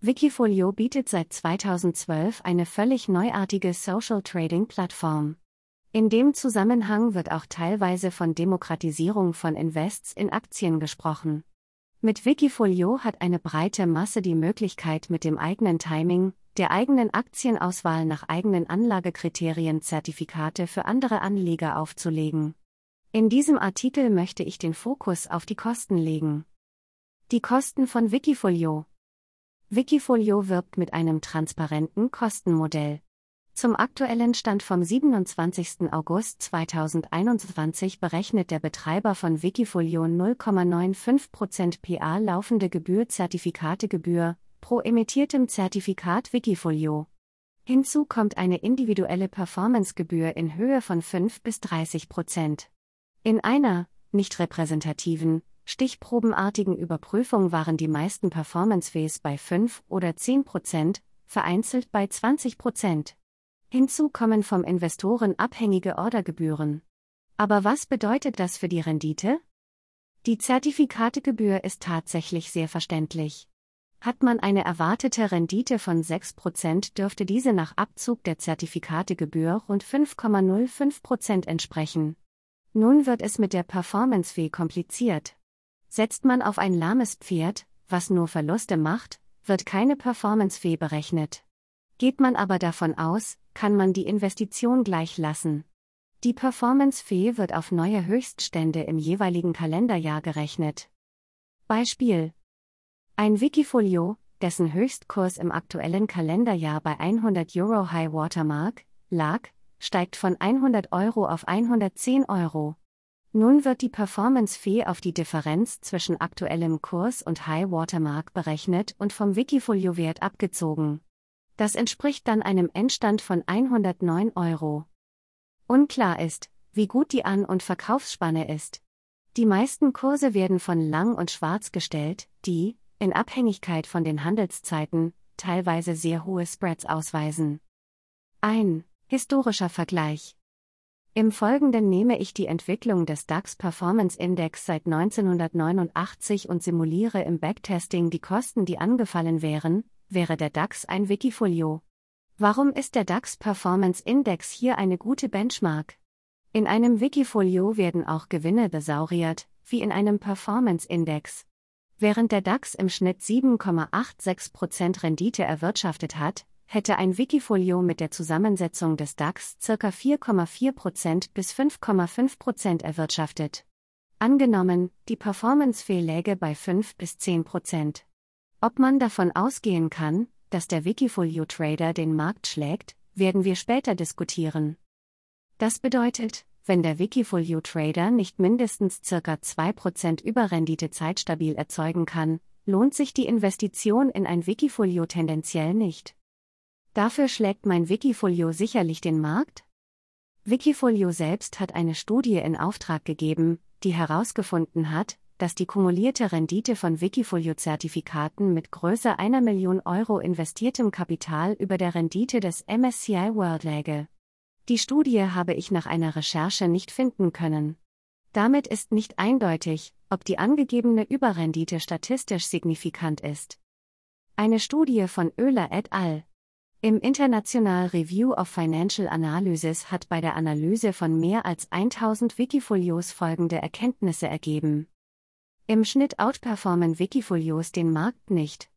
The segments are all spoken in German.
Wikifolio bietet seit 2012 eine völlig neuartige Social Trading Plattform. In dem Zusammenhang wird auch teilweise von Demokratisierung von Invests in Aktien gesprochen. Mit Wikifolio hat eine breite Masse die Möglichkeit, mit dem eigenen Timing, der eigenen Aktienauswahl nach eigenen Anlagekriterien Zertifikate für andere Anleger aufzulegen. In diesem Artikel möchte ich den Fokus auf die Kosten legen. Die Kosten von Wikifolio. Wikifolio wirbt mit einem transparenten Kostenmodell. Zum aktuellen Stand vom 27. August 2021 berechnet der Betreiber von Wikifolio 0,95% PA laufende Gebühr Zertifikategebühr pro emittiertem Zertifikat Wikifolio. Hinzu kommt eine individuelle Performancegebühr in Höhe von 5 bis 30 Prozent. In einer, nicht repräsentativen, stichprobenartigen Überprüfung waren die meisten Performance-Fees bei 5 oder 10 Prozent, vereinzelt bei 20 Prozent. Hinzu kommen vom Investoren abhängige Ordergebühren. Aber was bedeutet das für die Rendite? Die Zertifikategebühr ist tatsächlich sehr verständlich. Hat man eine erwartete Rendite von 6%, dürfte diese nach Abzug der Zertifikategebühr rund 5,05% entsprechen. Nun wird es mit der Performance-Fee kompliziert. Setzt man auf ein lahmes Pferd, was nur Verluste macht, wird keine Performance-Fee berechnet. Geht man aber davon aus, kann man die Investition gleich lassen. Die Performance-Fee wird auf neue Höchststände im jeweiligen Kalenderjahr gerechnet. Beispiel. Ein Wikifolio, dessen Höchstkurs im aktuellen Kalenderjahr bei 100 Euro High Watermark lag, steigt von 100 Euro auf 110 Euro. Nun wird die Performance-Fee auf die Differenz zwischen aktuellem Kurs und High Watermark berechnet und vom Wikifolio-Wert abgezogen. Das entspricht dann einem Endstand von 109 Euro. Unklar ist, wie gut die An- und Verkaufsspanne ist. Die meisten Kurse werden von Lang und Schwarz gestellt, die, in Abhängigkeit von den Handelszeiten, teilweise sehr hohe Spreads ausweisen. Ein historischer Vergleich. Im Folgenden nehme ich die Entwicklung des DAX Performance Index seit 1989 und simuliere im Backtesting die Kosten, die angefallen wären, wäre der DAX ein Wikifolio. Warum ist der DAX Performance Index hier eine gute Benchmark? In einem Wikifolio werden auch Gewinne besauriert, wie in einem Performance Index. Während der DAX im Schnitt 7,86% Rendite erwirtschaftet hat, hätte ein Wikifolio mit der Zusammensetzung des DAX ca. 4,4% bis 5,5% erwirtschaftet. Angenommen, die Performance-Fee läge bei 5 bis 10%. Ob man davon ausgehen kann, dass der Wikifolio-Trader den Markt schlägt, werden wir später diskutieren. Das bedeutet, wenn der Wikifolio-Trader nicht mindestens ca. 2% Überrendite zeitstabil erzeugen kann, lohnt sich die Investition in ein Wikifolio tendenziell nicht. Dafür schlägt mein Wikifolio sicherlich den Markt? Wikifolio selbst hat eine Studie in Auftrag gegeben, die herausgefunden hat, dass die kumulierte Rendite von Wikifolio-Zertifikaten mit größer einer Million Euro investiertem Kapital über der Rendite des MSCI World läge. Die Studie habe ich nach einer Recherche nicht finden können. Damit ist nicht eindeutig, ob die angegebene Überrendite statistisch signifikant ist. Eine Studie von Oehler et al. Im International Review of Financial Analysis hat bei der Analyse von mehr als 1000 Wikifolios folgende Erkenntnisse ergeben. Im Schnitt outperformen Wikifolios den Markt nicht.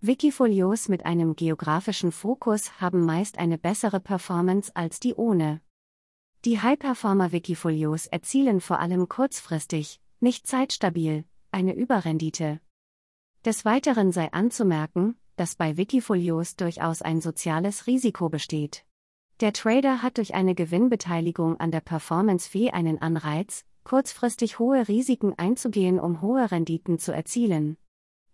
Wikifolios mit einem geografischen Fokus haben meist eine bessere Performance als die ohne. Die High-Performer-Wikifolios erzielen vor allem kurzfristig, nicht zeitstabil, eine Überrendite. Des Weiteren sei anzumerken, dass bei Wikifolios durchaus ein soziales Risiko besteht. Der Trader hat durch eine Gewinnbeteiligung an der Performance-Fee einen Anreiz, kurzfristig hohe Risiken einzugehen, um hohe Renditen zu erzielen.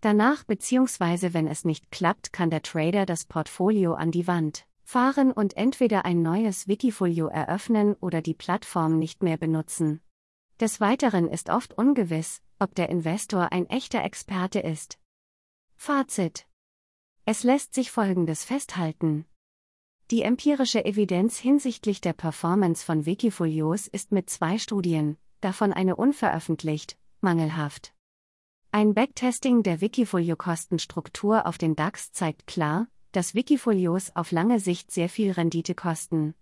Danach bzw. wenn es nicht klappt, kann der Trader das Portfolio an die Wand fahren und entweder ein neues Wikifolio eröffnen oder die Plattform nicht mehr benutzen. Des Weiteren ist oft ungewiss, ob der Investor ein echter Experte ist. Fazit. Es lässt sich Folgendes festhalten. Die empirische Evidenz hinsichtlich der Performance von Wikifolios ist mit zwei Studien, davon eine unveröffentlicht, mangelhaft. Ein Backtesting der Wikifolio-Kostenstruktur auf den DAX zeigt klar, dass Wikifolios auf lange Sicht sehr viel Rendite kosten.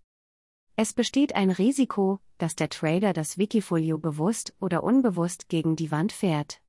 Es besteht ein Risiko, dass der Trader das Wikifolio bewusst oder unbewusst gegen die Wand fährt.